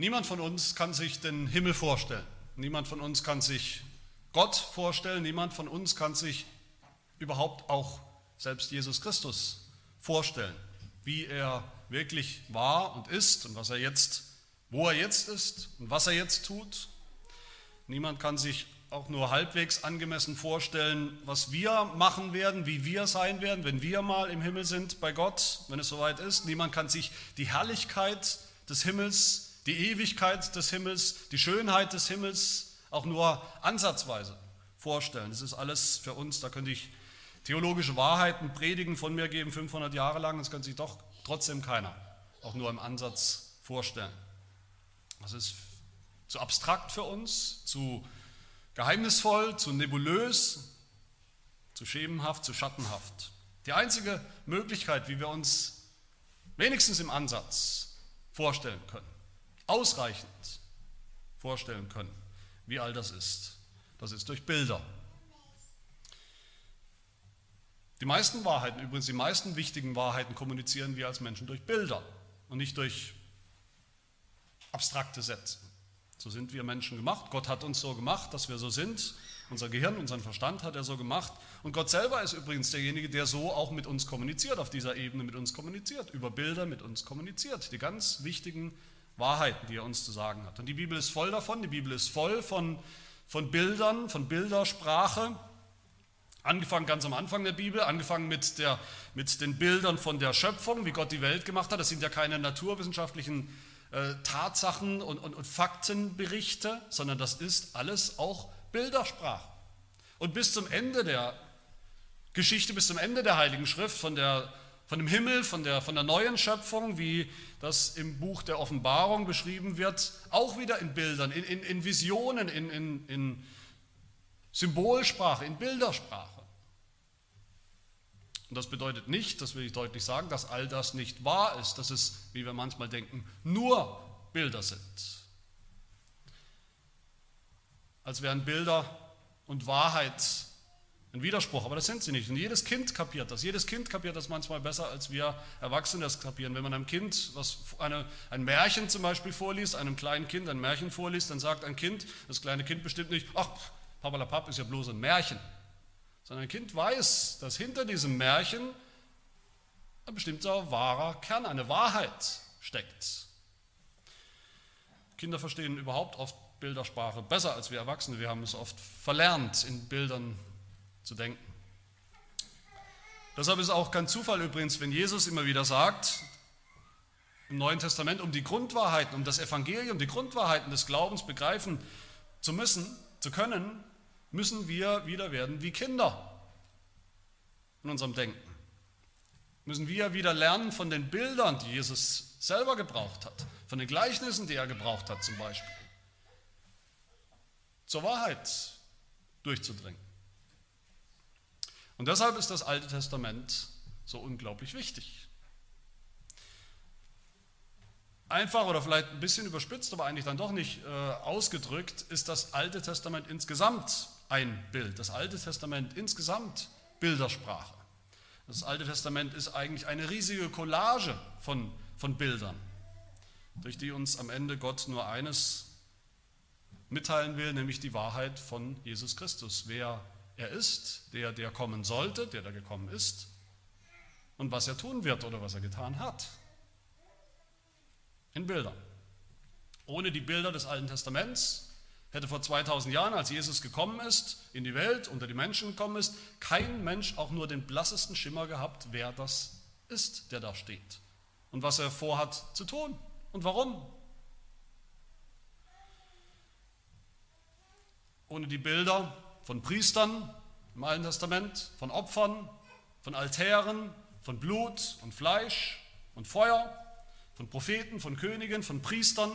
Niemand von uns kann sich den Himmel vorstellen. Niemand von uns kann sich Gott vorstellen. Niemand von uns kann sich überhaupt auch selbst Jesus Christus vorstellen, wie er wirklich war und ist und was er jetzt, wo er jetzt ist und was er jetzt tut. Niemand kann sich auch nur halbwegs angemessen vorstellen, was wir machen werden, wie wir sein werden, wenn wir mal im Himmel sind bei Gott, wenn es soweit ist. Niemand kann sich die Herrlichkeit des Himmels, die Ewigkeit des Himmels, die Schönheit des Himmels auch nur ansatzweise vorstellen. Das ist alles für uns, da könnte ich theologische Wahrheiten predigen von mir geben, 500 Jahre lang, das kann sich doch trotzdem keiner, auch nur im Ansatz vorstellen. Das ist zu abstrakt für uns, zu geheimnisvoll, zu nebulös, zu schemenhaft, zu schattenhaft. Die einzige Möglichkeit, wie wir uns wenigstens im Ansatz vorstellen können, ausreichend vorstellen können, wie all das ist, das ist durch Bilder. Die meisten Wahrheiten, übrigens die meisten wichtigen Wahrheiten kommunizieren wir als Menschen durch Bilder und nicht durch abstrakte Sätze. So sind wir Menschen gemacht. Gott hat uns so gemacht, dass wir so sind. Unser Gehirn, unseren Verstand hat er so gemacht. Und Gott selber ist übrigens derjenige, der so auch mit uns kommuniziert, auf dieser Ebene mit uns kommuniziert, über Bilder mit uns kommuniziert. Die ganz wichtigen Wahrheiten, die er uns zu sagen hat. Und die Bibel ist voll davon. Die Bibel ist voll von, von Bildern, von Bildersprache. Angefangen ganz am Anfang der Bibel, angefangen mit, der, mit den Bildern von der Schöpfung, wie Gott die Welt gemacht hat. Das sind ja keine naturwissenschaftlichen äh, Tatsachen und, und, und Faktenberichte, sondern das ist alles auch Bildersprache. Und bis zum Ende der Geschichte, bis zum Ende der Heiligen Schrift, von, der, von dem Himmel, von der, von der neuen Schöpfung, wie das im Buch der Offenbarung beschrieben wird, auch wieder in Bildern, in, in, in Visionen, in, in, in Symbolsprache, in Bildersprache. Und das bedeutet nicht, das will ich deutlich sagen, dass all das nicht wahr ist, dass es, wie wir manchmal denken, nur Bilder sind. Als wären Bilder und Wahrheit ein Widerspruch, aber das sind sie nicht. Und jedes Kind kapiert das. Jedes Kind kapiert das manchmal besser, als wir Erwachsene das kapieren. Wenn man einem Kind was, eine, ein Märchen zum Beispiel vorliest, einem kleinen Kind ein Märchen vorliest, dann sagt ein Kind, das kleine Kind bestimmt nicht, ach, Papalapap ist ja bloß ein Märchen. Sondern ein Kind weiß, dass hinter diesem Märchen ein bestimmter wahrer Kern, eine Wahrheit steckt. Kinder verstehen überhaupt oft Bildersprache besser als wir Erwachsene. Wir haben es oft verlernt, in Bildern zu denken. Deshalb ist auch kein Zufall übrigens, wenn Jesus immer wieder sagt, im Neuen Testament, um die Grundwahrheiten, um das Evangelium, die Grundwahrheiten des Glaubens begreifen zu müssen, zu können, müssen wir wieder werden wie Kinder in unserem Denken. Müssen wir wieder lernen von den Bildern, die Jesus selber gebraucht hat, von den Gleichnissen, die er gebraucht hat zum Beispiel, zur Wahrheit durchzudringen. Und deshalb ist das Alte Testament so unglaublich wichtig. Einfach oder vielleicht ein bisschen überspitzt, aber eigentlich dann doch nicht äh, ausgedrückt, ist das Alte Testament insgesamt ein Bild. Das Alte Testament insgesamt Bildersprache. Das Alte Testament ist eigentlich eine riesige Collage von, von Bildern, durch die uns am Ende Gott nur eines mitteilen will, nämlich die Wahrheit von Jesus Christus. Wer er ist, der, der kommen sollte, der da gekommen ist und was er tun wird oder was er getan hat. In Bildern. Ohne die Bilder des Alten Testaments hätte vor 2000 Jahren, als Jesus gekommen ist, in die Welt, unter die Menschen gekommen ist, kein Mensch auch nur den blassesten Schimmer gehabt, wer das ist, der da steht und was er vorhat zu tun und warum. Ohne die Bilder von Priestern im Alten Testament, von Opfern, von Altären, von Blut und Fleisch und Feuer, von Propheten, von Königen, von Priestern,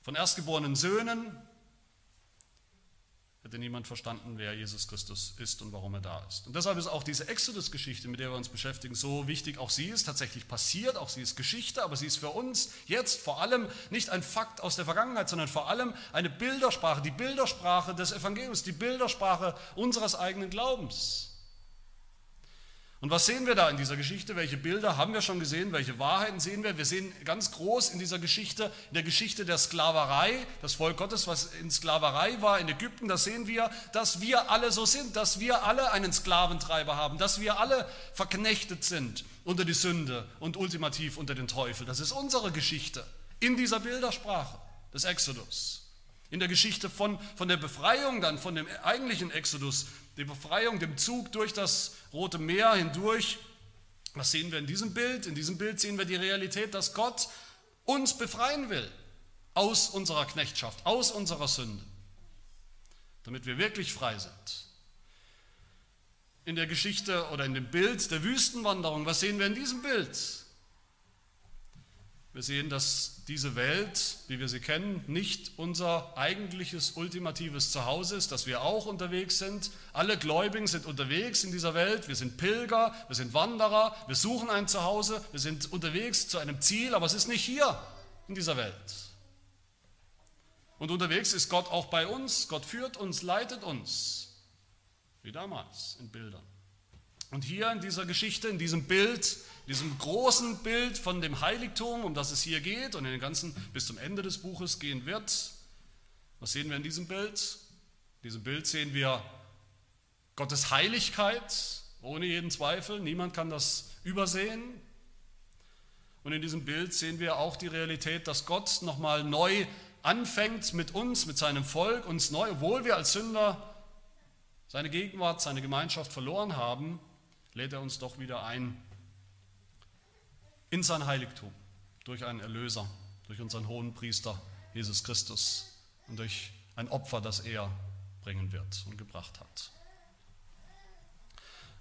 von erstgeborenen Söhnen hätte niemand verstanden, wer Jesus Christus ist und warum er da ist. Und deshalb ist auch diese Exodus-Geschichte, mit der wir uns beschäftigen, so wichtig. Auch sie ist tatsächlich passiert, auch sie ist Geschichte, aber sie ist für uns jetzt vor allem nicht ein Fakt aus der Vergangenheit, sondern vor allem eine Bildersprache, die Bildersprache des Evangeliums, die Bildersprache unseres eigenen Glaubens. Und was sehen wir da in dieser Geschichte? Welche Bilder haben wir schon gesehen? Welche Wahrheiten sehen wir? Wir sehen ganz groß in dieser Geschichte, in der Geschichte der Sklaverei, das Volk Gottes, was in Sklaverei war in Ägypten, da sehen wir, dass wir alle so sind, dass wir alle einen Sklaventreiber haben, dass wir alle verknechtet sind unter die Sünde und ultimativ unter den Teufel. Das ist unsere Geschichte in dieser Bildersprache des Exodus. In der Geschichte von, von der Befreiung dann, von dem eigentlichen Exodus, die Befreiung, dem Zug durch das Rote Meer hindurch. Was sehen wir in diesem Bild? In diesem Bild sehen wir die Realität, dass Gott uns befreien will aus unserer Knechtschaft, aus unserer Sünde, damit wir wirklich frei sind. In der Geschichte oder in dem Bild der Wüstenwanderung, was sehen wir in diesem Bild? Wir sehen, dass diese Welt, wie wir sie kennen, nicht unser eigentliches ultimatives Zuhause ist, dass wir auch unterwegs sind. Alle Gläubigen sind unterwegs in dieser Welt. Wir sind Pilger, wir sind Wanderer, wir suchen ein Zuhause, wir sind unterwegs zu einem Ziel, aber es ist nicht hier in dieser Welt. Und unterwegs ist Gott auch bei uns. Gott führt uns, leitet uns, wie damals in Bildern. Und hier in dieser Geschichte, in diesem Bild, diesem großen Bild von dem Heiligtum, um das es hier geht und in den ganzen bis zum Ende des Buches gehen wird. Was sehen wir in diesem Bild? In diesem Bild sehen wir Gottes Heiligkeit, ohne jeden Zweifel. Niemand kann das übersehen. Und in diesem Bild sehen wir auch die Realität, dass Gott nochmal neu anfängt mit uns, mit seinem Volk, uns neu, obwohl wir als Sünder seine Gegenwart, seine Gemeinschaft verloren haben, lädt er uns doch wieder ein, in sein Heiligtum durch einen Erlöser, durch unseren hohen Priester Jesus Christus und durch ein Opfer, das er bringen wird und gebracht hat.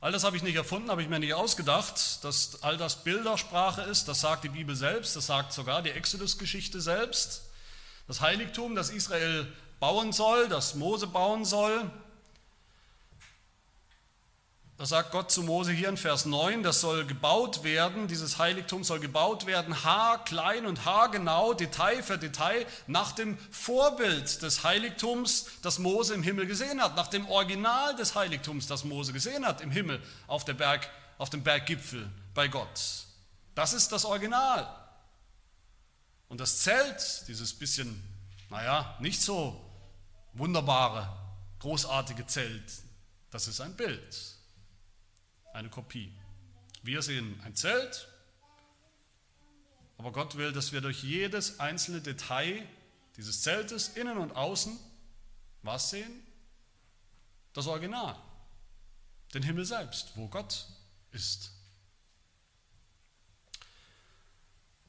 All das habe ich nicht erfunden, habe ich mir nicht ausgedacht, dass all das Bildersprache ist, das sagt die Bibel selbst, das sagt sogar die Exodus-Geschichte selbst. Das Heiligtum, das Israel bauen soll, das Mose bauen soll, da sagt Gott zu Mose hier in Vers 9, das soll gebaut werden, dieses Heiligtum soll gebaut werden, haarklein und haargenau, Detail für Detail, nach dem Vorbild des Heiligtums, das Mose im Himmel gesehen hat, nach dem Original des Heiligtums, das Mose gesehen hat im Himmel auf, der Berg, auf dem Berggipfel bei Gott. Das ist das Original. Und das Zelt, dieses bisschen, naja, nicht so wunderbare, großartige Zelt, das ist ein Bild eine Kopie. Wir sehen ein Zelt, aber Gott will, dass wir durch jedes einzelne Detail dieses Zeltes, innen und außen, was sehen? Das Original, den Himmel selbst, wo Gott ist.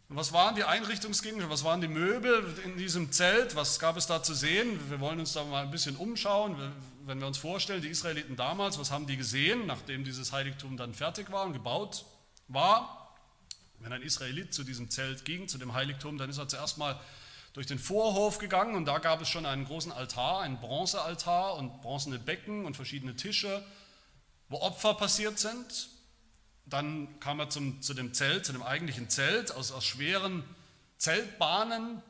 Und was waren die Einrichtungsgegenstände, was waren die Möbel in diesem Zelt, was gab es da zu sehen? Wir wollen uns da mal ein bisschen umschauen wenn wir uns vorstellen, die Israeliten damals, was haben die gesehen, nachdem dieses Heiligtum dann fertig war und gebaut war? Wenn ein Israelit zu diesem Zelt ging, zu dem Heiligtum, dann ist er zuerst mal durch den Vorhof gegangen und da gab es schon einen großen Altar, einen Bronzealtar und bronzene Becken und verschiedene Tische, wo Opfer passiert sind. Dann kam er zum, zu dem Zelt, zu dem eigentlichen Zelt aus, aus schweren Zeltbahnen.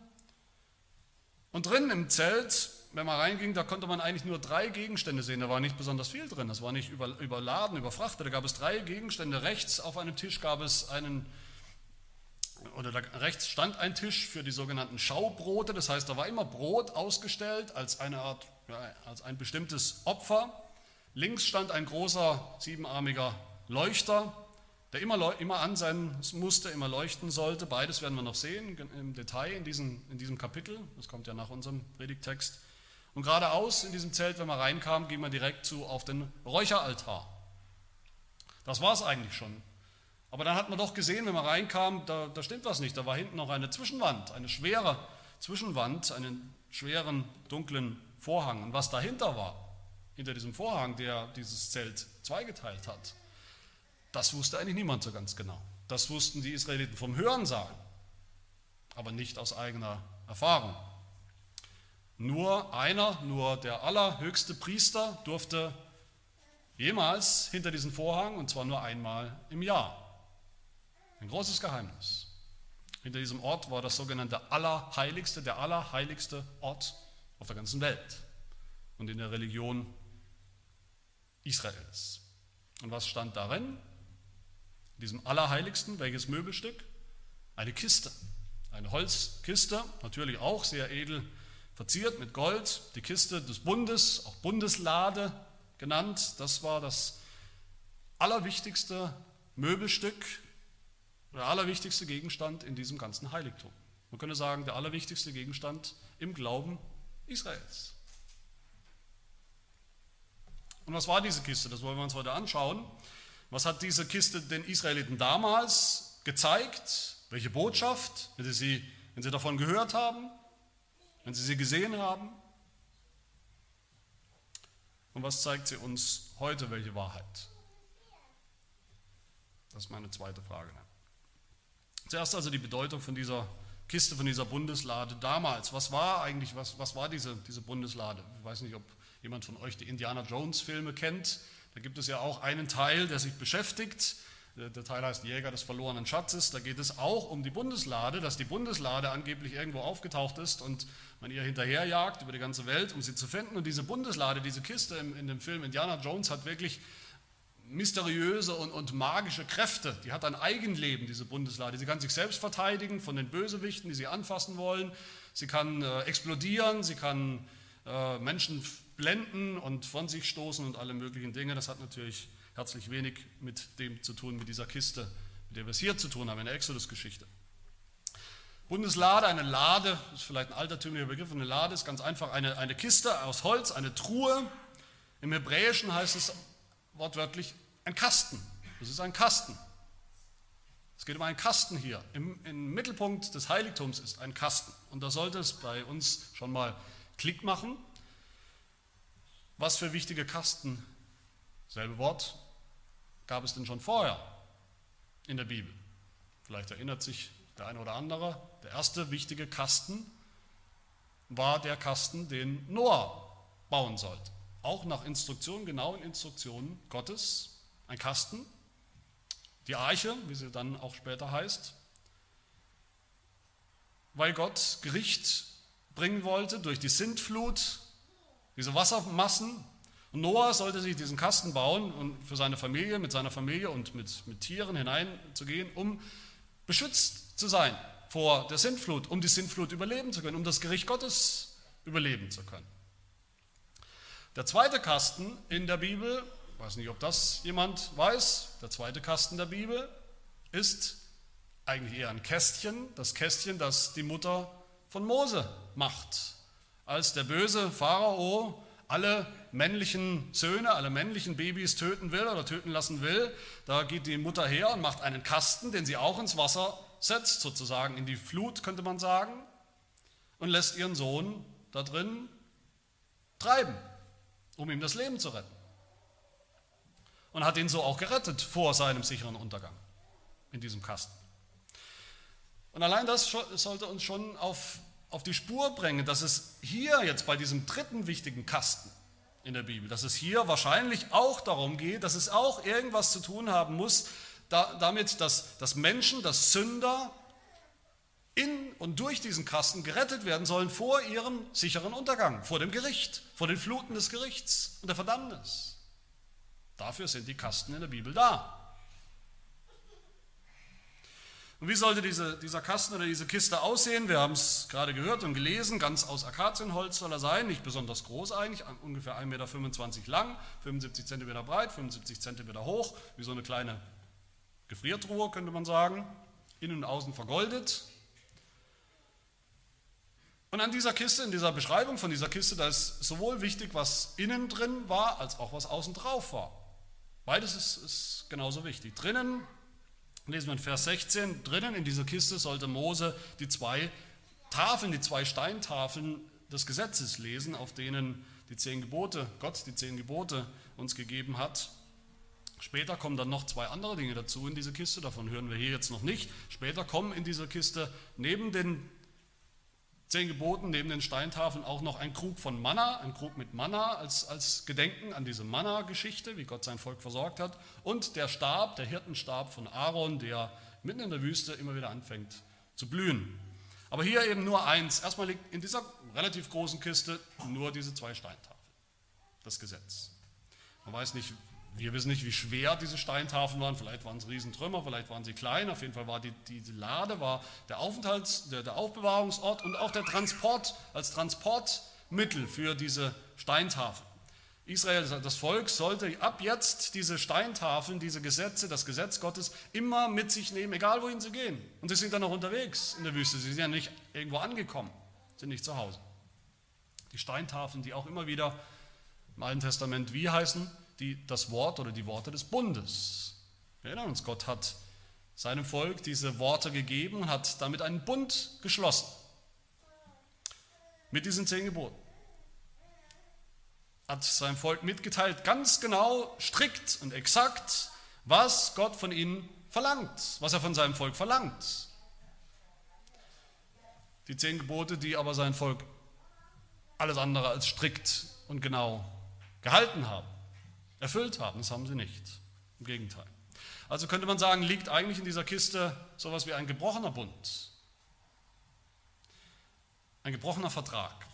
Und drin im Zelt wenn man reinging, da konnte man eigentlich nur drei Gegenstände sehen. Da war nicht besonders viel drin. Das war nicht überladen, überfrachtet. Da gab es drei Gegenstände. Rechts auf einem Tisch gab es einen, oder da, rechts stand ein Tisch für die sogenannten Schaubrote. Das heißt, da war immer Brot ausgestellt als eine Art, ja, als ein bestimmtes Opfer. Links stand ein großer siebenarmiger Leuchter, der immer, immer an sein musste, immer leuchten sollte. Beides werden wir noch sehen im Detail in diesem, in diesem Kapitel. Das kommt ja nach unserem Predigtext. Und geradeaus in diesem Zelt, wenn man reinkam, ging man direkt zu auf den Räucheraltar. Das war es eigentlich schon. Aber dann hat man doch gesehen, wenn man reinkam, da, da stimmt was nicht. Da war hinten noch eine Zwischenwand, eine schwere Zwischenwand, einen schweren, dunklen Vorhang. Und was dahinter war, hinter diesem Vorhang, der dieses Zelt zweigeteilt hat, das wusste eigentlich niemand so ganz genau. Das wussten die Israeliten vom Hörensagen, aber nicht aus eigener Erfahrung. Nur einer, nur der allerhöchste Priester durfte jemals hinter diesen Vorhang, und zwar nur einmal im Jahr. Ein großes Geheimnis. Hinter diesem Ort war das sogenannte Allerheiligste, der allerheiligste Ort auf der ganzen Welt und in der Religion Israels. Und was stand darin? In diesem Allerheiligsten, welches Möbelstück? Eine Kiste, eine Holzkiste, natürlich auch sehr edel verziert mit Gold, die Kiste des Bundes, auch Bundeslade genannt. Das war das allerwichtigste Möbelstück, der allerwichtigste Gegenstand in diesem ganzen Heiligtum. Man könnte sagen, der allerwichtigste Gegenstand im Glauben Israels. Und was war diese Kiste? Das wollen wir uns heute anschauen. Was hat diese Kiste den Israeliten damals gezeigt? Welche Botschaft, wenn sie, wenn sie davon gehört haben, wenn sie sie gesehen haben? Und was zeigt sie uns heute, welche Wahrheit? Das ist meine zweite Frage. Zuerst also die Bedeutung von dieser Kiste, von dieser Bundeslade damals. Was war eigentlich, was, was war diese, diese Bundeslade? Ich weiß nicht, ob jemand von euch die Indiana Jones Filme kennt. Da gibt es ja auch einen Teil, der sich beschäftigt. Der Teil heißt Jäger des verlorenen Schatzes. Da geht es auch um die Bundeslade, dass die Bundeslade angeblich irgendwo aufgetaucht ist und man ihr hinterherjagt über die ganze Welt, um sie zu finden. Und diese Bundeslade, diese Kiste in, in dem Film Indiana Jones hat wirklich mysteriöse und, und, magische Kräfte. Die hat ein Eigenleben, diese Bundeslade. Sie kann sich selbst verteidigen von den Bösewichten, die sie anfassen wollen. Sie kann äh, explodieren, sie kann äh, Menschen blenden und von sich stoßen und alle möglichen Dinge. Das hat natürlich herzlich wenig mit dem zu tun, mit dieser Kiste, mit der wir es hier zu tun haben, in der Exodus-Geschichte. Bundeslade, eine Lade, ist vielleicht ein altertümlicher Begriff, eine Lade ist ganz einfach eine, eine Kiste aus Holz, eine Truhe. Im Hebräischen heißt es wortwörtlich ein Kasten. Das ist ein Kasten. Es geht um einen Kasten hier. Im, Im, Mittelpunkt des Heiligtums ist ein Kasten. Und da sollte es bei uns schon mal Klick machen. Was für wichtige Kasten, selbe Wort, gab es denn schon vorher in der Bibel? Vielleicht erinnert sich der eine oder andere. Der erste wichtige Kasten war der Kasten, den Noah bauen sollte. Auch nach Instruktionen, genauen Instruktionen Gottes. Ein Kasten. Die Arche, wie sie dann auch später heißt. Weil Gott Gericht bringen wollte durch die Sintflut diese Wassermassen. Und Noah sollte sich diesen Kasten bauen und für seine Familie, mit seiner Familie und mit, mit Tieren hineinzugehen, um beschützt zu sein vor der Sintflut, um die Sintflut überleben zu können, um das Gericht Gottes überleben zu können. Der zweite Kasten in der Bibel, ich weiß nicht, ob das jemand weiß, der zweite Kasten der Bibel ist eigentlich eher ein Kästchen, das Kästchen, das die Mutter von Mose macht als der böse Pharao alle männlichen Söhne, alle männlichen Babys töten will oder töten lassen will, da geht die Mutter her und macht einen Kasten, den sie auch ins Wasser setzt, sozusagen in die Flut, könnte man sagen, und lässt ihren Sohn da drin treiben, um ihm das Leben zu retten. Und hat ihn so auch gerettet vor seinem sicheren Untergang in diesem Kasten. Und allein das sollte uns schon auf auf die Spur bringen, dass es hier jetzt bei diesem dritten wichtigen Kasten in der Bibel, dass es hier wahrscheinlich auch darum geht, dass es auch irgendwas zu tun haben muss, da, damit, dass, dass Menschen, dass Sünder in und durch diesen Kasten gerettet werden sollen vor ihrem sicheren Untergang, vor dem Gericht, vor den Fluten des Gerichts und der Verdammnis. Dafür sind die Kasten in der Bibel da. Und wie sollte diese, dieser Kasten oder diese Kiste aussehen? Wir haben es gerade gehört und gelesen, ganz aus Akazienholz soll er sein, nicht besonders groß eigentlich, ungefähr 1,25 Meter lang, 75 cm breit, 75 cm hoch, wie so eine kleine Gefriertruhe könnte man sagen, innen und außen vergoldet. Und an dieser Kiste, in dieser Beschreibung von dieser Kiste, da ist sowohl wichtig, was innen drin war, als auch was außen drauf war. Beides ist, ist genauso wichtig. Drinnen lesen wir in Vers 16, drinnen in dieser Kiste sollte Mose die zwei Tafeln, die zwei Steintafeln des Gesetzes lesen, auf denen die zehn Gebote, Gott die zehn Gebote uns gegeben hat. Später kommen dann noch zwei andere Dinge dazu in diese Kiste, davon hören wir hier jetzt noch nicht. Später kommen in dieser Kiste neben den zehn Geboten, neben den Steintafeln auch noch ein Krug von Manna, ein Krug mit Manna als, als Gedenken an diese Manna-Geschichte, wie Gott sein Volk versorgt hat, und der Stab, der Hirtenstab von Aaron, der mitten in der Wüste immer wieder anfängt zu blühen. Aber hier eben nur eins. Erstmal liegt in dieser relativ großen Kiste nur diese zwei Steintafeln, das Gesetz. Man weiß nicht, Wir wissen nicht, wie schwer diese Steintafeln waren. Vielleicht waren es Riesentrümmer, vielleicht waren sie klein. Auf jeden Fall war die, diese Lade war der Aufenthalts-, der, der Aufbewahrungsort und auch der Transport als Transportmittel für diese Steintafeln. Israel, das Volk, sollte ab jetzt diese Steintafeln, diese Gesetze, das Gesetz Gottes immer mit sich nehmen, egal wohin sie gehen. Und sie sind dann noch unterwegs in der Wüste. Sie sind ja nicht irgendwo angekommen, sind nicht zu Hause. Die Steintafeln, die auch immer wieder im Alten Testament wie heißen, die, das Wort oder die Worte des Bundes. Wir erinnern uns, Gott hat seinem Volk diese Worte gegeben hat damit einen Bund geschlossen. Mit diesen zehn Geboten hat sein Volk mitgeteilt, ganz genau, strikt und exakt, was Gott von ihnen verlangt, was er von seinem Volk verlangt. Die zehn Gebote, die aber sein Volk alles andere als strikt und genau gehalten haben, erfüllt haben, das haben sie nicht. Im Gegenteil. Also könnte man sagen, liegt eigentlich in dieser Kiste sowas wie ein gebrochener Bund, ein gebrochener Vertrag,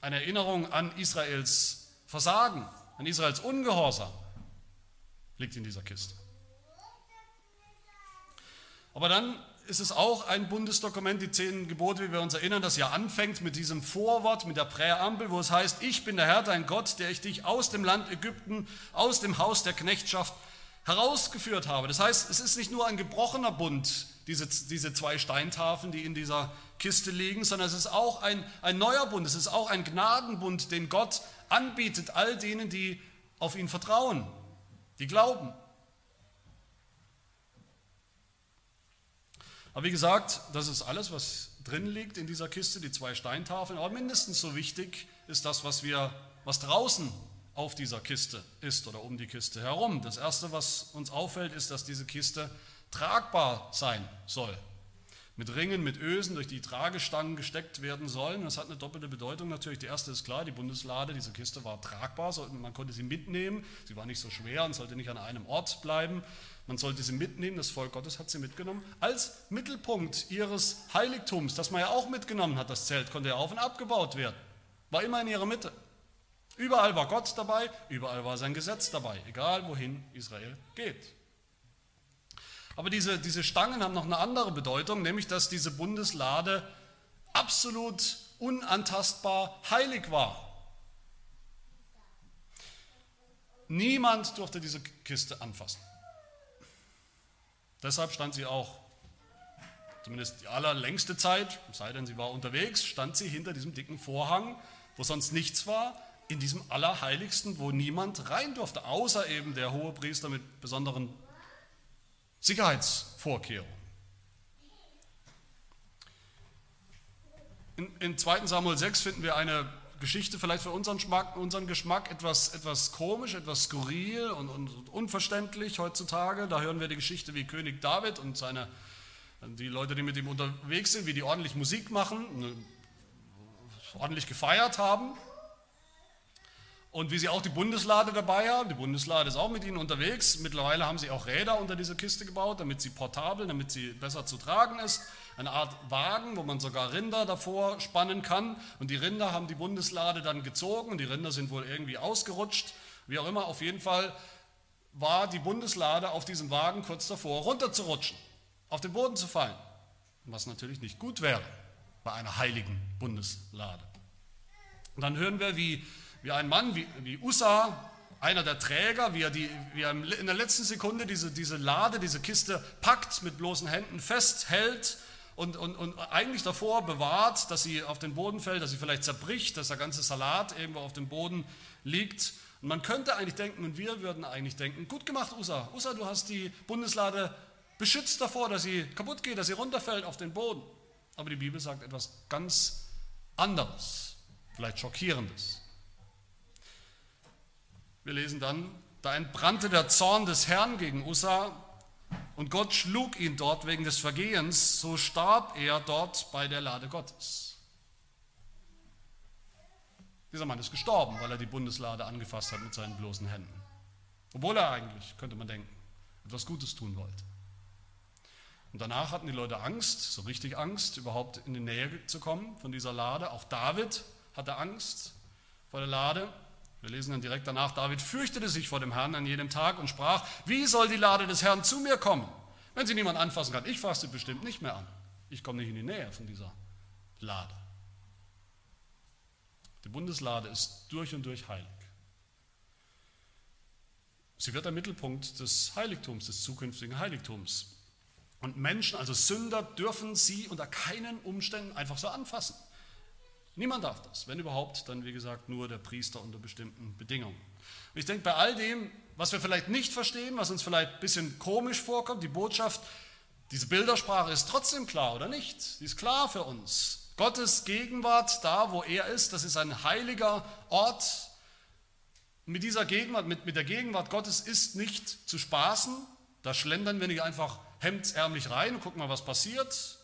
eine Erinnerung an Israels Versagen, an Israels Ungehorsam liegt in dieser Kiste. Aber dann ist es auch ein Bundesdokument, die zehn Gebote, wie wir uns erinnern, das ja anfängt mit diesem Vorwort, mit der Präambel, wo es heißt, ich bin der Herr, dein Gott, der ich dich aus dem Land Ägypten, aus dem Haus der Knechtschaft herausgeführt habe. Das heißt, es ist nicht nur ein gebrochener Bund, diese, diese zwei Steintafeln, die in dieser Kiste liegen, sondern es ist auch ein, ein neuer Bund, es ist auch ein Gnadenbund, den Gott anbietet all denen, die auf ihn vertrauen, die glauben. Aber wie gesagt, das ist alles, was drin liegt in dieser Kiste, die zwei Steintafeln. Aber mindestens so wichtig ist das, was, wir, was draußen auf dieser Kiste ist oder um die Kiste herum. Das Erste, was uns auffällt, ist, dass diese Kiste tragbar sein soll mit Ringen, mit Ösen durch die Tragestangen gesteckt werden sollen. Das hat eine doppelte Bedeutung natürlich. Die erste ist klar, die Bundeslade, diese Kiste war tragbar, man konnte sie mitnehmen. Sie war nicht so schwer und sollte nicht an einem Ort bleiben. Man sollte sie mitnehmen, das Volk Gottes hat sie mitgenommen, als Mittelpunkt ihres Heiligtums, das man ja auch mitgenommen hat. Das Zelt konnte ja auf und abgebaut werden, war immer in ihrer Mitte. Überall war Gott dabei, überall war sein Gesetz dabei, egal wohin Israel geht. Aber diese, diese Stangen haben noch eine andere Bedeutung, nämlich dass diese Bundeslade absolut unantastbar heilig war. Niemand durfte diese Kiste anfassen. Deshalb stand sie auch, zumindest die allerlängste Zeit, sei denn sie war unterwegs, stand sie hinter diesem dicken Vorhang, wo sonst nichts war, in diesem Allerheiligsten, wo niemand rein durfte, außer eben der hohe Priester mit besonderen Sicherheitsvorkehrungen. In, in 2 Samuel 6 finden wir eine Geschichte vielleicht für unseren Geschmack, unseren Geschmack etwas, etwas komisch, etwas skurril und, und, unverständlich heutzutage. Da hören wir die Geschichte wie König David und seine, die Leute, die mit ihm unterwegs sind, wie die ordentlich Musik machen, ordentlich gefeiert haben. Und wie sie auch die Bundeslade dabei haben, die Bundeslade ist auch mit ihnen unterwegs. Mittlerweile haben sie auch Räder unter diese Kiste gebaut, damit sie portabel, damit sie besser zu tragen ist. Eine Art Wagen, wo man sogar Rinder davor spannen kann. Und die Rinder haben die Bundeslade dann gezogen die Rinder sind wohl irgendwie ausgerutscht. Wie auch immer, auf jeden Fall war die Bundeslade auf diesem Wagen kurz davor runterzurutschen, auf den Boden zu fallen. Was natürlich nicht gut wäre bei einer heiligen Bundeslade. Und dann hören wir, wie wie ein Mann wie, wie Usa, einer der Träger, wie er, die, wie er in der letzten Sekunde diese, diese Lade, diese Kiste packt, mit bloßen Händen festhält und, und, und eigentlich davor bewahrt, dass sie auf den Boden fällt, dass sie vielleicht zerbricht, dass der ganze Salat irgendwo auf dem Boden liegt. Und man könnte eigentlich denken, und wir würden eigentlich denken, gut gemacht, Usa. Usa, du hast die Bundeslade beschützt davor, dass sie kaputt geht, dass sie runterfällt auf den Boden. Aber die Bibel sagt etwas ganz anderes, vielleicht schockierendes. Wir lesen dann, da entbrannte der Zorn des Herrn gegen Ussa und Gott schlug ihn dort wegen des Vergehens, so starb er dort bei der Lade Gottes. Dieser Mann ist gestorben, weil er die Bundeslade angefasst hat mit seinen bloßen Händen. Obwohl er eigentlich, könnte man denken, etwas Gutes tun wollte. Und danach hatten die Leute Angst, so richtig Angst, überhaupt in die Nähe zu kommen von dieser Lade. Auch David hatte Angst vor der Lade. Wir lesen dann direkt danach, David fürchtete sich vor dem Herrn an jedem Tag und sprach, wie soll die Lade des Herrn zu mir kommen, wenn sie niemand anfassen kann? Ich fasse sie bestimmt nicht mehr an. Ich komme nicht in die Nähe von dieser Lade. Die Bundeslade ist durch und durch heilig. Sie wird der Mittelpunkt des Heiligtums, des zukünftigen Heiligtums. Und Menschen, also Sünder, dürfen sie unter keinen Umständen einfach so anfassen. Niemand darf das. Wenn überhaupt, dann wie gesagt nur der Priester unter bestimmten Bedingungen. Und ich denke, bei all dem, was wir vielleicht nicht verstehen, was uns vielleicht ein bisschen komisch vorkommt, die Botschaft, diese Bildersprache ist trotzdem klar, oder nicht? Sie ist klar für uns. Gottes Gegenwart da, wo er ist, das ist ein heiliger Ort, mit dieser Gegenwart, mit, mit der Gegenwart Gottes ist nicht zu spaßen. Da schlendern wir nicht einfach hemdsärmlich rein und gucken mal, was passiert.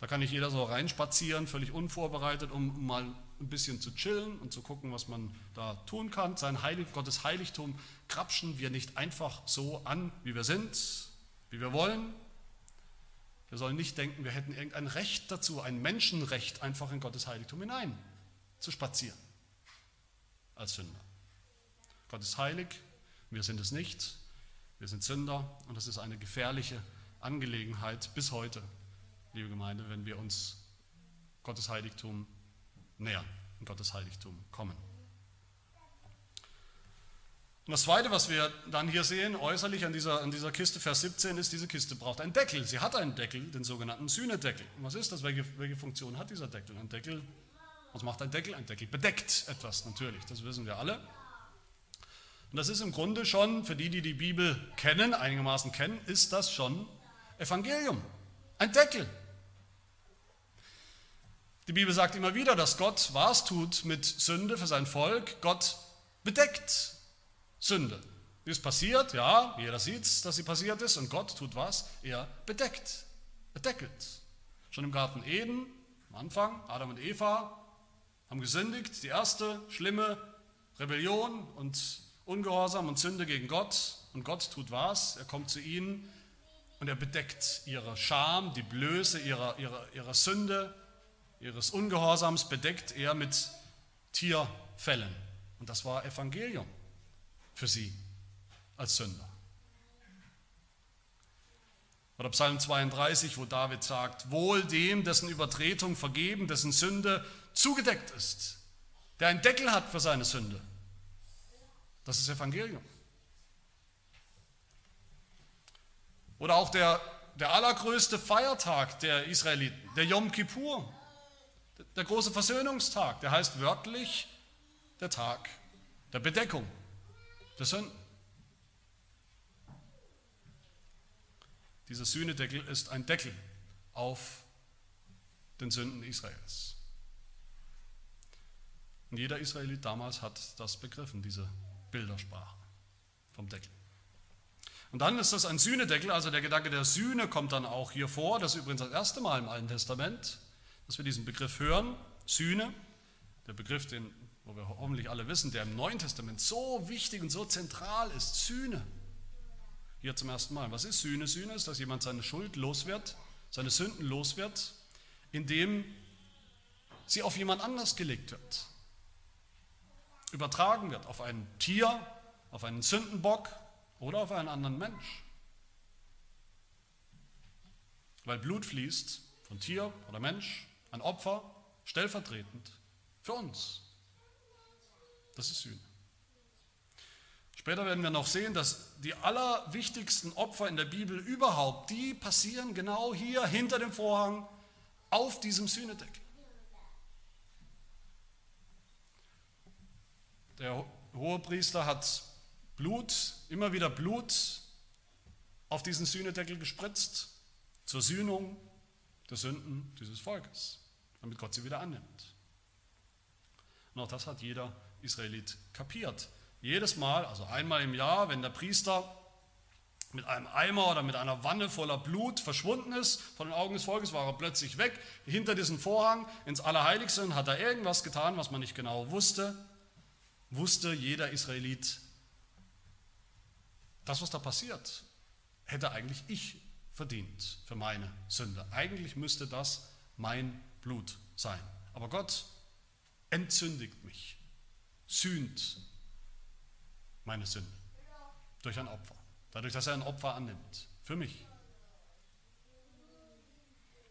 Da kann nicht jeder so reinspazieren, völlig unvorbereitet, um, mal ein bisschen zu chillen und zu gucken, was man da tun kann. Sein Heilig, Gottes Heiligtum krapschen wir nicht einfach so an, wie wir sind, wie wir wollen. Wir sollen nicht denken, wir hätten irgendein Recht dazu, ein Menschenrecht, einfach in Gottes Heiligtum hinein zu spazieren als Sünder. Gott ist heilig, wir sind es nicht, wir sind Sünder und das ist eine gefährliche Angelegenheit bis heute, liebe Gemeinde, wenn wir uns Gottes Heiligtum nähern, in Gottes Heiligtum kommen. Und das Zweite, was wir dann hier sehen, äußerlich an dieser, an dieser Kiste, Vers 17, ist, diese Kiste braucht einen Deckel. Sie hat einen Deckel, den sogenannten Sühnedeckel. Und was ist das? Welche, welche Funktion hat dieser Deckel? Ein Deckel was macht ein Deckel? Ein Deckel bedeckt etwas natürlich, das wissen wir alle. Und das ist im Grunde schon, für die, die die Bibel kennen, einigermaßen kennen, ist das schon Evangelium. Ein Deckel. Die Bibel sagt immer wieder, dass Gott was tut mit Sünde für sein Volk. Gott bedeckt Sünde. Wie ist passiert? Ja, jeder sieht dass sie passiert ist. Und Gott tut was? Er bedeckt. Er deckelt. Schon im Garten Eden, am Anfang, Adam und Eva, haben gesündigt, die erste schlimme Rebellion und Ungehorsam und Sünde gegen Gott. Und Gott tut was? Er kommt zu ihnen und er bedeckt ihre Scham, die Blöße ihrer, ihrer, ihrer Sünde, ihres Ungehorsams, bedeckt er mit Tierfällen. Und das war Evangelium für sie als Sünder. Oder Psalm 32, wo David sagt, wohl dem, dessen Übertretung vergeben, dessen Sünde zugedeckt ist, der einen Deckel hat für seine Sünde. Das ist Evangelium. Oder auch der, der allergrößte Feiertag der Israeliten, der Yom Kippur, der große Versöhnungstag, der heißt wörtlich der Tag der Bedeckung der Sünden. Dieser Sühnedeckel ist ein Deckel auf den Sünden Israels. Und jeder Israelit damals hat das begriffen, diese Bildersprache vom Deckel. Und dann ist das ein Sühnedeckel, also der Gedanke der Sühne kommt dann auch hier vor. Das ist übrigens das erste Mal im Alten Testament, dass wir diesen Begriff hören. Sühne, der Begriff, den, wo wir hoffentlich alle wissen, der im Neuen Testament so wichtig und so zentral ist. Sühne. Hier zum ersten Mal. Was ist Sühne? Sühne ist, dass jemand seine Schuld los wird, seine Sünden los wird, indem sie auf jemand anders gelegt wird übertragen wird auf ein Tier, auf einen Sündenbock oder auf einen anderen Mensch. Weil Blut fließt von Tier oder Mensch, ein Opfer, stellvertretend für uns. Das ist Sühne. Später werden wir noch sehen, dass die allerwichtigsten Opfer in der Bibel überhaupt, die passieren genau hier hinter dem Vorhang auf diesem Sühnedeckel. Der Hohepriester hat Blut, immer wieder Blut auf diesen Sühnedeckel gespritzt, zur Sühnung der Sünden dieses Volkes, damit Gott sie wieder annimmt. Und auch das hat jeder Israelit kapiert. Jedes Mal, also einmal im Jahr, wenn der Priester mit einem Eimer oder mit einer Wanne voller Blut verschwunden ist von den Augen des Volkes, war er plötzlich weg, hinter diesen Vorhang ins Allerheiligste und hat er irgendwas getan, was man nicht genau wusste wusste jeder Israelit, das, was da passiert, hätte eigentlich ich verdient für meine Sünde. Eigentlich müsste das mein Blut sein. Aber Gott entzündigt mich sühnt meine Sünde durch ein Opfer. Dadurch, dass er ein Opfer annimmt. Für mich.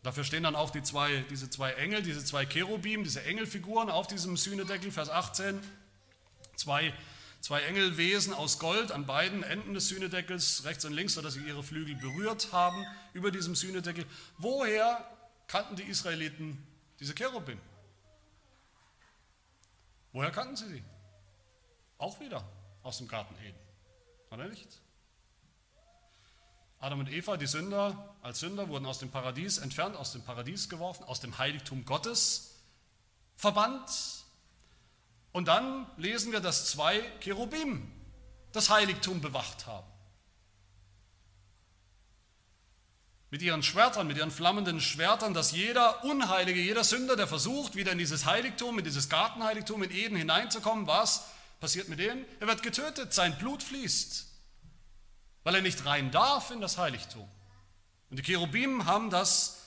Dafür stehen dann auch die zwei, diese zwei Engel, diese zwei Cherubim, diese Engelfiguren auf diesem Sühnedeckel, Vers 18. Zwei, zwei Engelwesen aus Gold an beiden Enden des Sühnedeckels, rechts und links, sodass sie ihre Flügel berührt haben über diesem Sühnedeckel. Woher kannten die Israeliten diese Cherubim? Woher kannten sie sie? Auch wieder aus dem Garten Eden, oder nicht? Adam und Eva, die Sünder, als Sünder wurden aus dem Paradies entfernt, aus dem Paradies geworfen, aus dem Heiligtum Gottes verbannt. Und dann lesen wir, dass zwei Cherubim das Heiligtum bewacht haben. Mit ihren Schwertern, mit ihren flammenden Schwertern, dass jeder Unheilige, jeder Sünder, der versucht, wieder in dieses Heiligtum, in dieses Gartenheiligtum in Eden hineinzukommen, was passiert mit denen? Er wird getötet, sein Blut fließt weil er nicht rein darf in das Heiligtum. Und die Cherubim haben das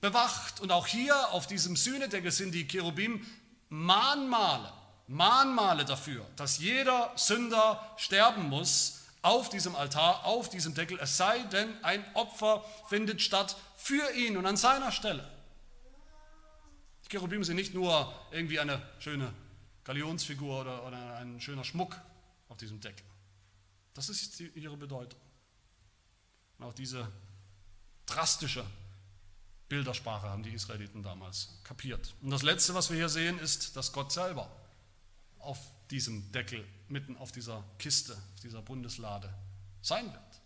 bewacht. Und auch hier auf diesem Sühnedeckel sind die Cherubim Mahnmale, Mahnmale dafür, dass jeder Sünder sterben muss auf diesem Altar, auf diesem Deckel, es sei denn, ein Opfer findet statt für ihn und an seiner Stelle. Die Cherubim sind nicht nur irgendwie eine schöne Galionsfigur oder, oder ein schöner Schmuck auf diesem Deckel. Das ist ihre Bedeutung. Und auch diese drastische Bildersprache haben die Israeliten damals kapiert. Und das Letzte, was wir hier sehen, ist, dass Gott selber auf diesem Deckel, mitten auf dieser Kiste, auf dieser Bundeslade sein wird.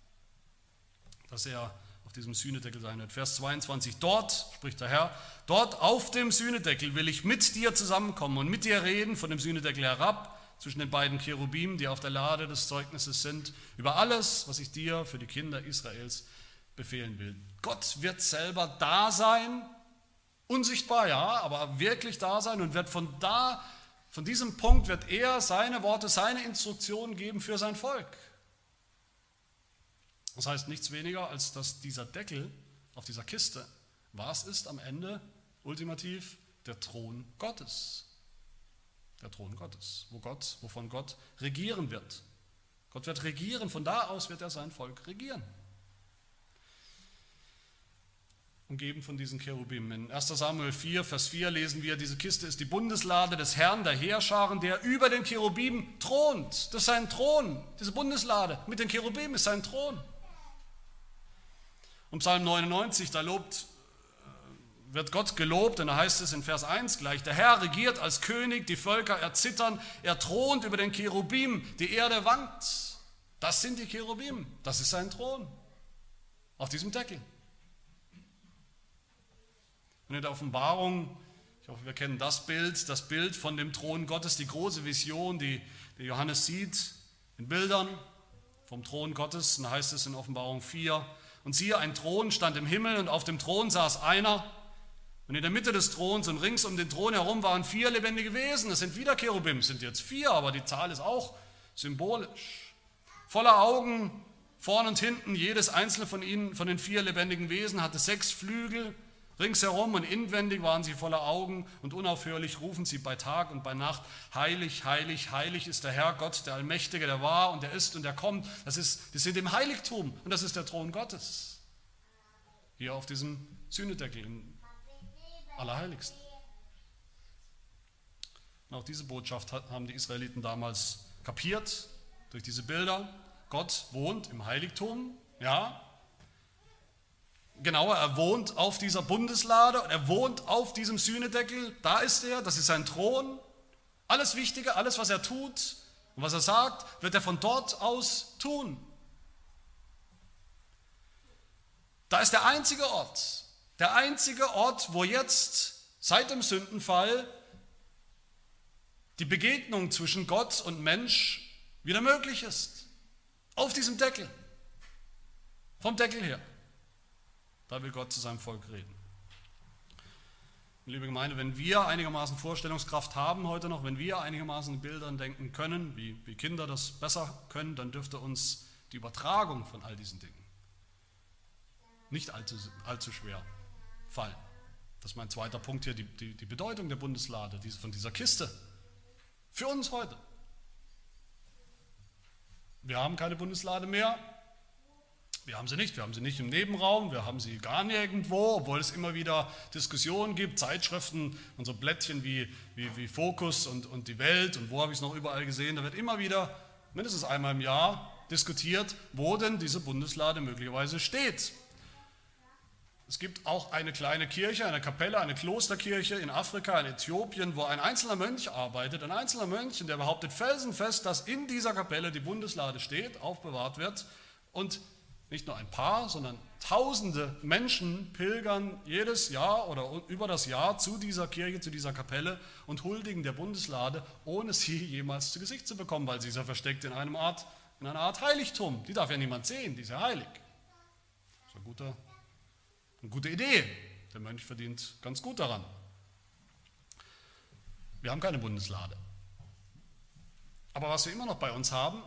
Dass er auf diesem Sühnedeckel sein wird. Vers 22, dort, spricht der Herr, dort auf dem Sühnedeckel will ich mit dir zusammenkommen und mit dir reden, von dem Sühnedeckel herab zwischen den beiden Cherubim, die auf der Lade des Zeugnisses sind, über alles, was ich dir für die Kinder Israels befehlen will. Gott wird selber da sein, unsichtbar, ja, aber wirklich da sein und wird von da, von diesem Punkt wird er seine Worte, seine Instruktionen geben für sein Volk. Das heißt nichts weniger, als dass dieser Deckel auf dieser Kiste, was ist am Ende ultimativ der Thron Gottes der Thron Gottes, wo Gott, wovon Gott regieren wird. Gott wird regieren, von da aus wird er sein Volk regieren. Umgeben von diesen Cherubim. In 1 Samuel 4, Vers 4 lesen wir, diese Kiste ist die Bundeslade des Herrn der Heerscharen, der über den Cherubim thront. Das ist sein Thron, diese Bundeslade mit den Cherubim ist sein Thron. Und Psalm 99, da lobt wird Gott gelobt und da heißt es in Vers 1 gleich, der Herr regiert als König, die Völker erzittern, er thront über den Cherubim, die Erde wankt. Das sind die Cherubim, das ist sein Thron auf diesem Deckel. Und in der Offenbarung, ich hoffe, wir kennen das Bild, das Bild von dem Thron Gottes, die große Vision, die, die Johannes sieht in Bildern vom Thron Gottes. Und da heißt es in Offenbarung 4, und siehe, ein Thron stand im Himmel und auf dem Thron saß einer, und in der Mitte des Throns und rings um den Thron herum waren vier lebendige Wesen. Das sind wieder Cherubim, sind jetzt vier, aber die Zahl ist auch symbolisch. Voller Augen, vorn und hinten, jedes einzelne von ihnen, von den vier lebendigen Wesen, hatte sechs Flügel ringsherum und inwendig waren sie voller Augen und unaufhörlich rufen sie bei Tag und bei Nacht, heilig, heilig, heilig ist der Herr Gott, der Allmächtige, der war und der ist und der kommt. Das, ist, das sind im Heiligtum und das ist der Thron Gottes. Hier auf diesem Sühnedeckel in Allerheiligsten. Und auch diese Botschaft haben die Israeliten damals kapiert durch diese Bilder. Gott wohnt im Heiligtum, ja. Genauer, er wohnt auf dieser Bundeslade und er wohnt auf diesem Sühnedeckel. Da ist er, das ist sein Thron. Alles Wichtige, alles, was er tut und was er sagt, wird er von dort aus tun. Da ist der einzige Ort, der einzige Ort, wo jetzt seit dem Sündenfall die Begegnung zwischen Gott und Mensch wieder möglich ist. Auf diesem Deckel. Vom Deckel her. Da will Gott zu seinem Volk reden. Liebe Gemeinde, wenn wir einigermaßen Vorstellungskraft haben heute noch, wenn wir einigermaßen in Bildern denken können, wie, wie Kinder das besser können, dann dürfte uns die Übertragung von all diesen Dingen nicht allzu, allzu schwer fallen. Das ist mein zweiter Punkt hier, die, die, die Bedeutung der Bundeslade, diese, von dieser Kiste. Für uns heute. Wir haben keine Bundeslade mehr. Wir haben sie nicht. Wir haben sie nicht im Nebenraum. Wir haben sie gar nirgendwo, obwohl es immer wieder Diskussionen gibt, Zeitschriften, unsere Blättchen wie, wie, wie Fokus und, und die Welt und wo habe ich es noch überall gesehen. Da wird immer wieder, mindestens einmal im Jahr, diskutiert, wo denn diese Bundeslade möglicherweise steht. Es gibt auch eine kleine Kirche, eine Kapelle, eine Klosterkirche in Afrika, in Äthiopien, wo ein einzelner Mönch arbeitet, ein einzelner Mönch, und der behauptet felsenfest, dass in dieser Kapelle die Bundeslade steht, aufbewahrt wird und nicht nur ein paar, sondern tausende Menschen pilgern jedes Jahr oder über das Jahr zu dieser Kirche, zu dieser Kapelle und huldigen der Bundeslade, ohne sie jemals zu Gesicht zu bekommen, weil sie ist ja versteckt in, einem Art, in einer Art Heiligtum. Die darf ja niemand sehen, die ist ja heilig. Das ist ein guter eine gute Idee. Der Mönch verdient ganz gut daran. Wir haben keine Bundeslade. Aber was wir immer noch bei uns haben,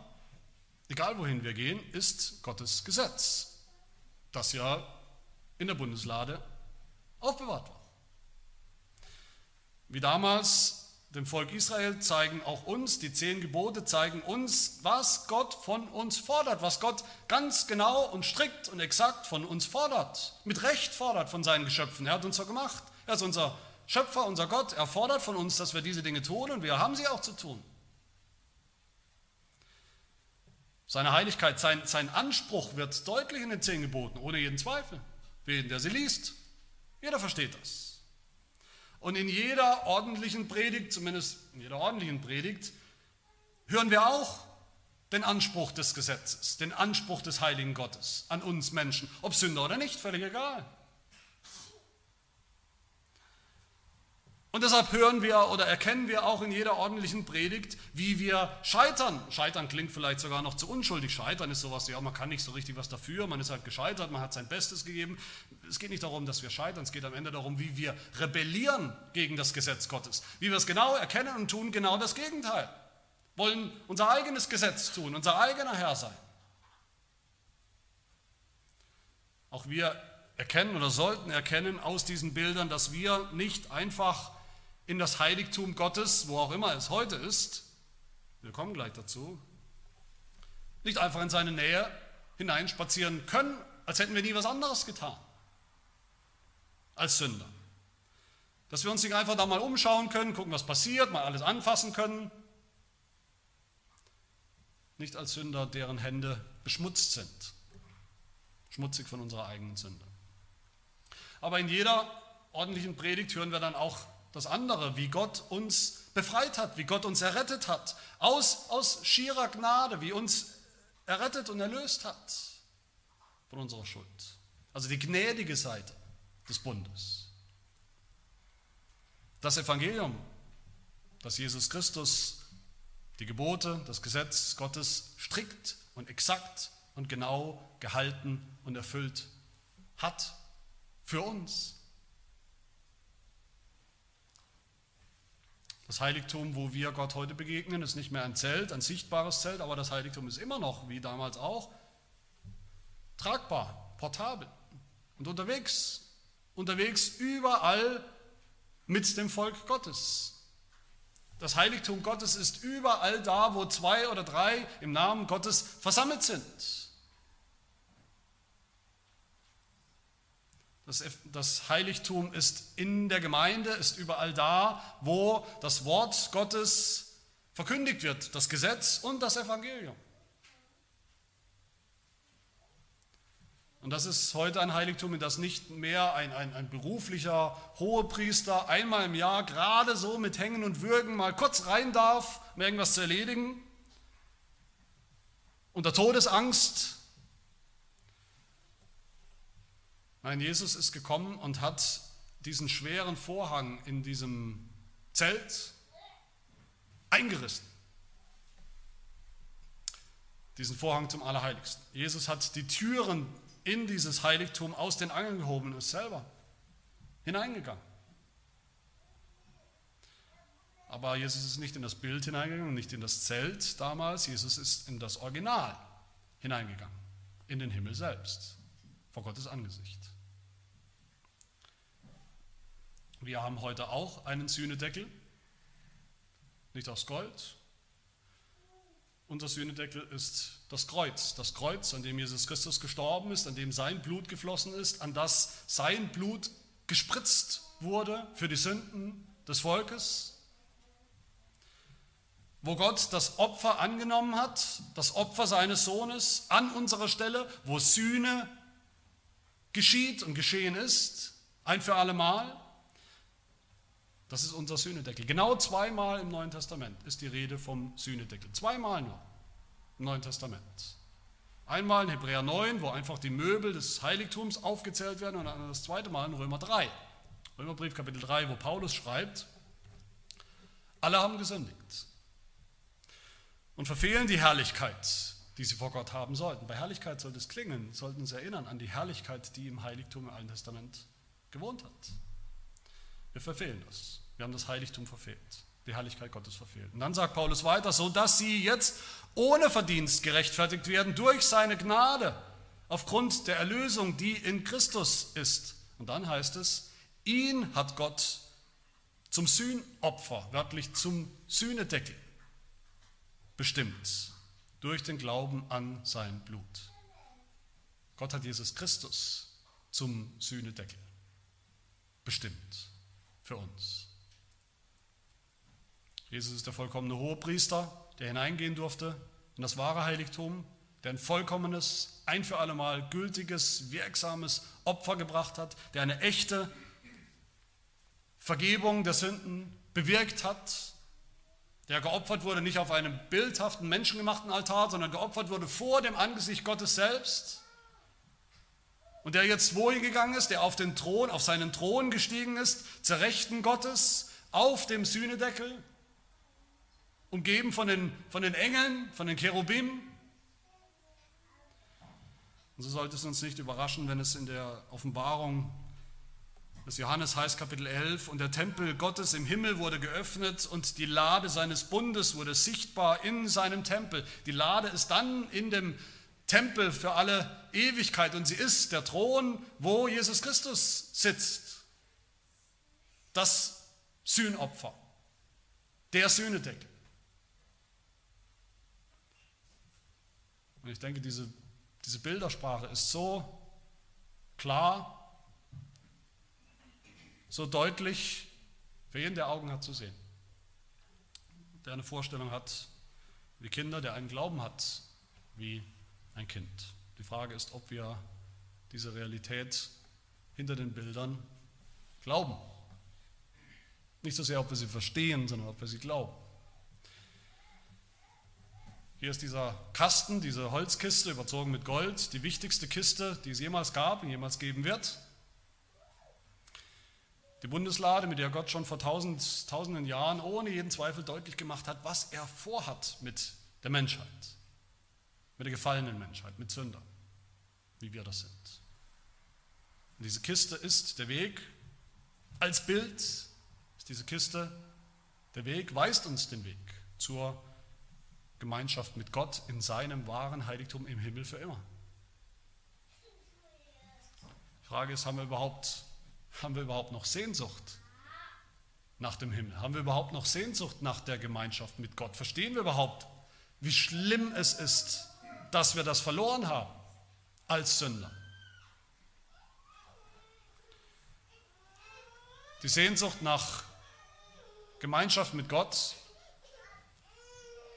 egal wohin wir gehen, ist Gottes Gesetz, das ja in der Bundeslade aufbewahrt war. Wie damals dem Volk Israel zeigen auch uns, die zehn Gebote zeigen uns, was Gott von uns fordert, was Gott ganz genau und strikt und exakt von uns fordert, mit Recht fordert von seinen Geschöpfen. Er hat uns so gemacht. Er ist unser Schöpfer, unser Gott. Er fordert von uns, dass wir diese Dinge tun und wir haben sie auch zu tun. Seine Heiligkeit, sein, sein Anspruch wird deutlich in den zehn Geboten, ohne jeden Zweifel. Jeden, der sie liest. Jeder versteht das. Und in jeder ordentlichen Predigt, zumindest in jeder ordentlichen Predigt, hören wir auch den Anspruch des Gesetzes, den Anspruch des heiligen Gottes an uns Menschen, ob Sünder oder nicht, völlig egal. Und deshalb hören wir oder erkennen wir auch in jeder ordentlichen Predigt, wie wir scheitern. Scheitern klingt vielleicht sogar noch zu unschuldig. Scheitern ist sowas, ja, man kann nicht so richtig was dafür, man ist halt gescheitert, man hat sein Bestes gegeben. Es geht nicht darum, dass wir scheitern, es geht am Ende darum, wie wir rebellieren gegen das Gesetz Gottes. Wie wir es genau erkennen und tun genau das Gegenteil. Wollen unser eigenes Gesetz tun, unser eigener Herr sein. Auch wir erkennen oder sollten erkennen aus diesen Bildern, dass wir nicht einfach in das Heiligtum Gottes, wo auch immer es heute ist, wir kommen gleich dazu, nicht einfach in seine Nähe hineinspazieren können, als hätten wir nie was anderes getan als Sünder. Dass wir uns nicht einfach da mal umschauen können, gucken, was passiert, mal alles anfassen können. Nicht als Sünder, deren Hände beschmutzt sind, schmutzig von unserer eigenen Sünde. Aber in jeder ordentlichen Predigt hören wir dann auch das andere, wie Gott uns befreit hat, wie Gott uns errettet hat, aus, aus schierer Gnade, wie uns errettet und erlöst hat von unserer Schuld. Also die gnädige Seite des Bundes. Das Evangelium, dass Jesus Christus die Gebote, das Gesetz Gottes strikt und exakt und genau gehalten und erfüllt hat für uns. Das Heiligtum, wo wir Gott heute begegnen, ist nicht mehr ein Zelt, ein sichtbares Zelt, aber das Heiligtum ist immer noch, wie damals auch, tragbar, portabel und unterwegs. Unterwegs überall mit dem Volk Gottes. Das Heiligtum Gottes ist überall da, wo zwei oder drei im Namen Gottes versammelt sind. Das, Heiligtum ist in der Gemeinde, ist überall da, wo das Wort Gottes verkündigt wird, das Gesetz und das Evangelium. Und das ist heute ein Heiligtum, in das nicht mehr ein, ein, ein beruflicher Hohepriester einmal im Jahr gerade so mit Hängen und Würgen mal kurz rein darf, um irgendwas zu erledigen. Unter Todesangst Nein, Jesus ist gekommen und hat diesen schweren Vorhang in diesem Zelt eingerissen. Diesen Vorhang zum Allerheiligsten. Jesus hat die Türen in dieses Heiligtum aus den Angeln gehoben und ist selber hineingegangen. Aber Jesus ist nicht in das Bild hineingegangen, nicht in das Zelt damals. Jesus ist in das Original hineingegangen, in den Himmel selbst, vor Gottes Angesicht. Wir haben heute auch einen Sühnedeckel, nicht aus Gold. Unser Sühnedeckel ist das Kreuz, das Kreuz, an dem Jesus Christus gestorben ist, an dem sein Blut geflossen ist, an das sein Blut gespritzt wurde für die Sünden des Volkes, wo Gott das Opfer angenommen hat, das Opfer seines Sohnes an unserer Stelle, wo Sühne geschieht und geschehen ist, ein für alle Mal. Das ist unser Sühnedeckel. Genau zweimal im Neuen Testament ist die Rede vom Sühnedeckel. Zweimal nur im Neuen Testament. Einmal in Hebräer 9, wo einfach die Möbel des Heiligtums aufgezählt werden, und dann das zweite Mal in Römer 3. Römerbrief Kapitel 3, wo Paulus schreibt, alle haben gesündigt und verfehlen die Herrlichkeit, die sie vor Gott haben sollten. Bei Herrlichkeit sollte es klingen, sollten uns erinnern an die Herrlichkeit, die im Heiligtum im Alten Testament gewohnt hat. Wir verfehlen das. Wir haben das Heiligtum verfehlt, die Herrlichkeit Gottes verfehlt. Und dann sagt Paulus weiter, so dass sie jetzt ohne Verdienst gerechtfertigt werden durch seine Gnade aufgrund der Erlösung, die in Christus ist. Und dann heißt es, ihn hat Gott zum Sühnopfer, wörtlich zum Sühnedeckel bestimmt durch den Glauben an sein Blut. Gott hat Jesus Christus zum Sühnedeckel bestimmt für uns. Jesus ist der vollkommene Hohepriester, der hineingehen durfte in das wahre Heiligtum, der ein vollkommenes, ein für allemal gültiges, wirksames Opfer gebracht hat, der eine echte Vergebung der Sünden bewirkt hat, der geopfert wurde nicht auf einem bildhaften, menschengemachten Altar, sondern geopfert wurde vor dem Angesicht Gottes selbst. Und der jetzt wohin gegangen ist, der auf den Thron, auf seinen Thron gestiegen ist, zur Rechten Gottes, auf dem Sühnedeckel, umgeben von den, von den Engeln, von den Cherubim. Und so sollte es uns nicht überraschen, wenn es in der Offenbarung das Johannes heißt Kapitel 11, und der Tempel Gottes im Himmel wurde geöffnet und die Lade seines Bundes wurde sichtbar in seinem Tempel. Die Lade ist dann in dem Tempel für alle Ewigkeit und sie ist der Thron, wo Jesus Christus sitzt. Das Sühnopfer, der Sühnedeckel. Und ich denke, diese, diese Bildersprache ist so klar so deutlich für jeden, der Augen hat, zu sehen. Der eine Vorstellung hat wie Kinder, der einen Glauben hat wie ein Kind. Die Frage ist, ob wir diese Realität hinter den Bildern glauben. Nicht so sehr, ob wir sie verstehen, sondern ob wir sie glauben. Hier ist dieser Kasten, diese Holzkiste überzogen mit Gold, die wichtigste Kiste, die es jemals gab und jemals geben wird. Die Bundeslade, mit der Gott schon vor tausend, tausenden Jahren ohne jeden Zweifel deutlich gemacht hat, was er vorhat mit der Menschheit, mit der gefallenen Menschheit, mit Sündern, wie wir das sind. Und diese Kiste ist der Weg, als Bild ist diese Kiste der Weg, weist uns den Weg zur Gemeinschaft mit Gott in seinem wahren Heiligtum im Himmel für immer. Die Frage ist, haben wir überhaupt haben wir überhaupt noch Sehnsucht nach dem Himmel? Haben wir überhaupt noch Sehnsucht nach der Gemeinschaft mit Gott? Verstehen wir überhaupt, wie schlimm es ist, dass wir das verloren haben als Sünder? Die Sehnsucht nach Gemeinschaft mit Gott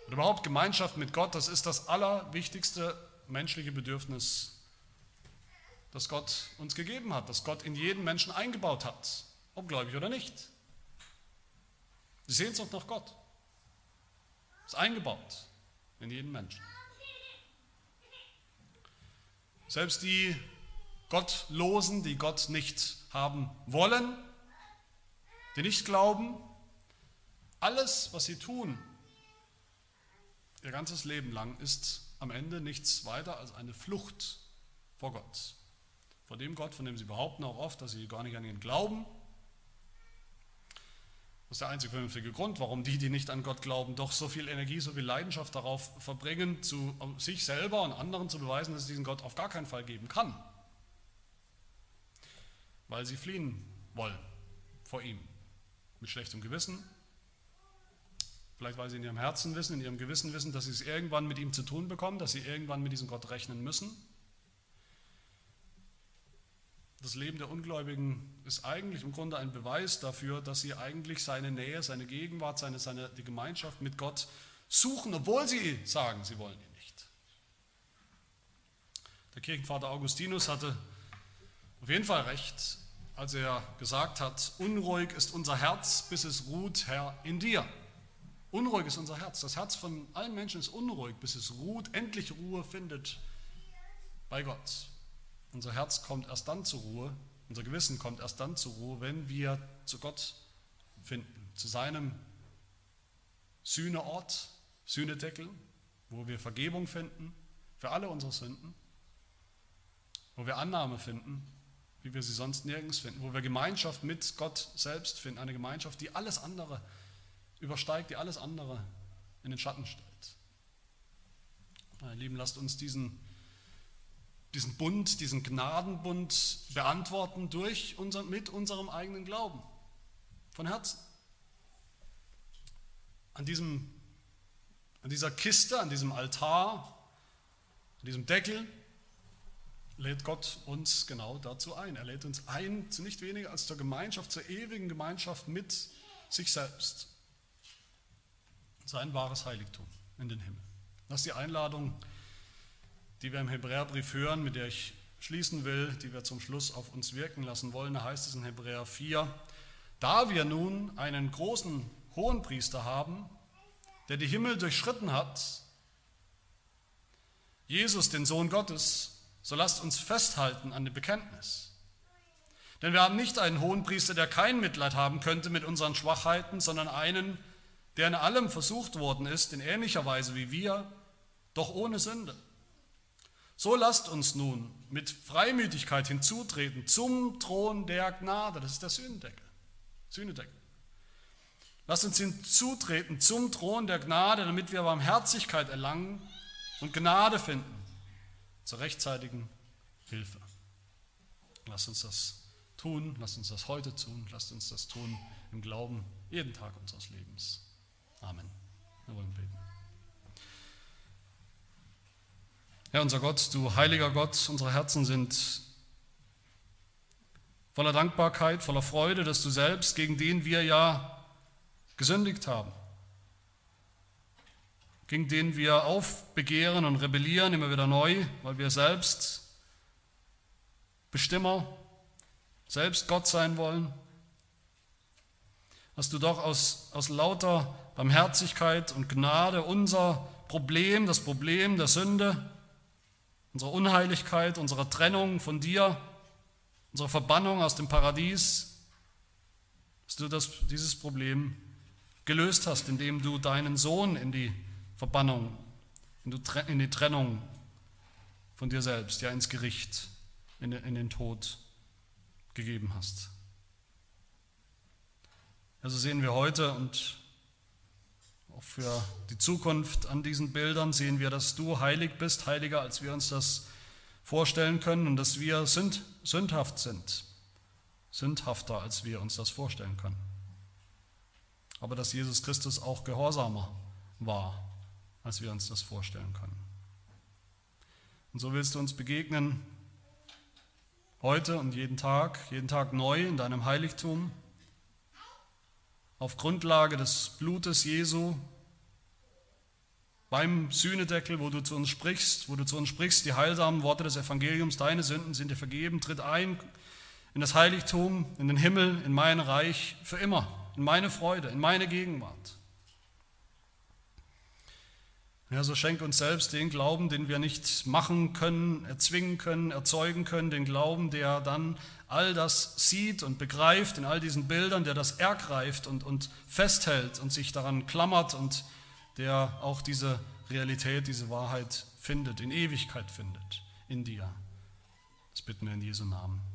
oder überhaupt Gemeinschaft mit Gott, das ist das allerwichtigste menschliche Bedürfnis das Gott uns gegeben hat, das Gott in jeden Menschen eingebaut hat, ob gläubig oder nicht. Die Sehnsucht nach Gott ist eingebaut in jeden Menschen. Selbst die Gottlosen, die Gott nicht haben wollen, die nicht glauben, alles, was sie tun, ihr ganzes Leben lang, ist am Ende nichts weiter als eine Flucht vor Gott vor dem Gott, von dem sie behaupten auch oft, dass sie gar nicht an ihn glauben. Das ist der einzig vernünftige Grund, warum die, die nicht an Gott glauben, doch so viel Energie, so viel Leidenschaft darauf verbringen, zu sich selber und anderen zu beweisen, dass es diesen Gott auf gar keinen Fall geben kann. Weil sie fliehen wollen vor ihm. Mit schlechtem Gewissen, Vielleicht weil sie in ihrem Herzen wissen, in ihrem Gewissen wissen, dass sie es irgendwann mit ihm zu tun bekommen, dass sie irgendwann mit diesem Gott rechnen müssen. Das Leben der Ungläubigen ist eigentlich im Grunde ein Beweis dafür, dass sie eigentlich seine Nähe, seine Gegenwart, seine, seine, die Gemeinschaft mit Gott suchen, obwohl sie sagen, sie wollen ihn nicht. Der Kirchenvater Augustinus hatte auf jeden Fall recht, als er gesagt hat, unruhig ist unser Herz, bis es ruht, Herr, in dir. Unruhig ist unser Herz. Das Herz von allen Menschen ist unruhig, bis es ruht, endlich Ruhe findet bei Gott. Unser Herz kommt erst dann zur Ruhe, unser Gewissen kommt erst dann zur Ruhe, wenn wir zu Gott finden, zu seinem Sühneort, Sühnedeckel, wo wir Vergebung finden für alle unsere Sünden, wo wir Annahme finden, wie wir sie sonst nirgends finden, wo wir Gemeinschaft mit Gott selbst finden, eine Gemeinschaft, die alles andere übersteigt, die alles andere in den Schatten stellt. Meine Lieben, lasst uns diesen diesen Bund, diesen Gnadenbund beantworten durch unser, mit unserem eigenen Glauben. Von Herzen. An, diesem, an dieser Kiste, an diesem Altar, an diesem Deckel lädt Gott uns genau dazu ein. Er lädt uns ein zu nicht weniger als zur Gemeinschaft, zur ewigen Gemeinschaft mit sich selbst. Sein wahres Heiligtum in den Himmel. Das ist die Einladung die wir im Hebräerbrief hören, mit der ich schließen will, die wir zum Schluss auf uns wirken lassen wollen. Da heißt es in Hebräer 4, da wir nun einen großen Hohenpriester haben, der die Himmel durchschritten hat, Jesus, den Sohn Gottes, so lasst uns festhalten an dem Bekenntnis. Denn wir haben nicht einen Hohenpriester, der kein Mitleid haben könnte mit unseren Schwachheiten, sondern einen, der in allem versucht worden ist, in ähnlicher Weise wie wir, doch ohne Sünde. So lasst uns nun mit Freimütigkeit hinzutreten zum Thron der Gnade. Das ist der Sühnendeckel. Sühnedeckel. Lasst uns hinzutreten zum Thron der Gnade, damit wir Barmherzigkeit erlangen und Gnade finden zur rechtzeitigen Hilfe. Lasst uns das tun, lasst uns das heute tun, lasst uns das tun im Glauben jeden Tag unseres Lebens. Amen. Wir wollen beten. Herr unser Gott, du heiliger Gott, unsere Herzen sind voller Dankbarkeit, voller Freude, dass du selbst, gegen den wir ja gesündigt haben, gegen den wir aufbegehren und rebellieren immer wieder neu, weil wir selbst Bestimmer, selbst Gott sein wollen, dass du doch aus, aus lauter Barmherzigkeit und Gnade unser Problem, das Problem der Sünde, unserer Unheiligkeit, unserer Trennung von dir, unserer Verbannung aus dem Paradies, dass du das, dieses Problem gelöst hast, indem du deinen Sohn in die Verbannung, in die Trennung von dir selbst, ja ins Gericht, in den Tod gegeben hast. Also sehen wir heute und auch für die Zukunft an diesen Bildern sehen wir, dass du heilig bist, heiliger als wir uns das vorstellen können und dass wir sünd, sündhaft sind, sündhafter als wir uns das vorstellen können. Aber dass Jesus Christus auch gehorsamer war, als wir uns das vorstellen können. Und so willst du uns begegnen, heute und jeden Tag, jeden Tag neu in deinem Heiligtum auf Grundlage des Blutes Jesu beim Sühnedeckel, wo du zu uns sprichst, wo du zu uns sprichst, die heilsamen Worte des Evangeliums, deine Sünden sind dir vergeben, tritt ein in das Heiligtum, in den Himmel, in mein Reich für immer, in meine Freude, in meine Gegenwart. Ja, so schenk uns selbst den Glauben, den wir nicht machen können, erzwingen können, erzeugen können, den Glauben, der dann all das sieht und begreift in all diesen Bildern, der das ergreift und, und festhält und sich daran klammert und der auch diese Realität, diese Wahrheit findet, in Ewigkeit findet, in dir. Das bitten wir in Jesu Namen. Amen.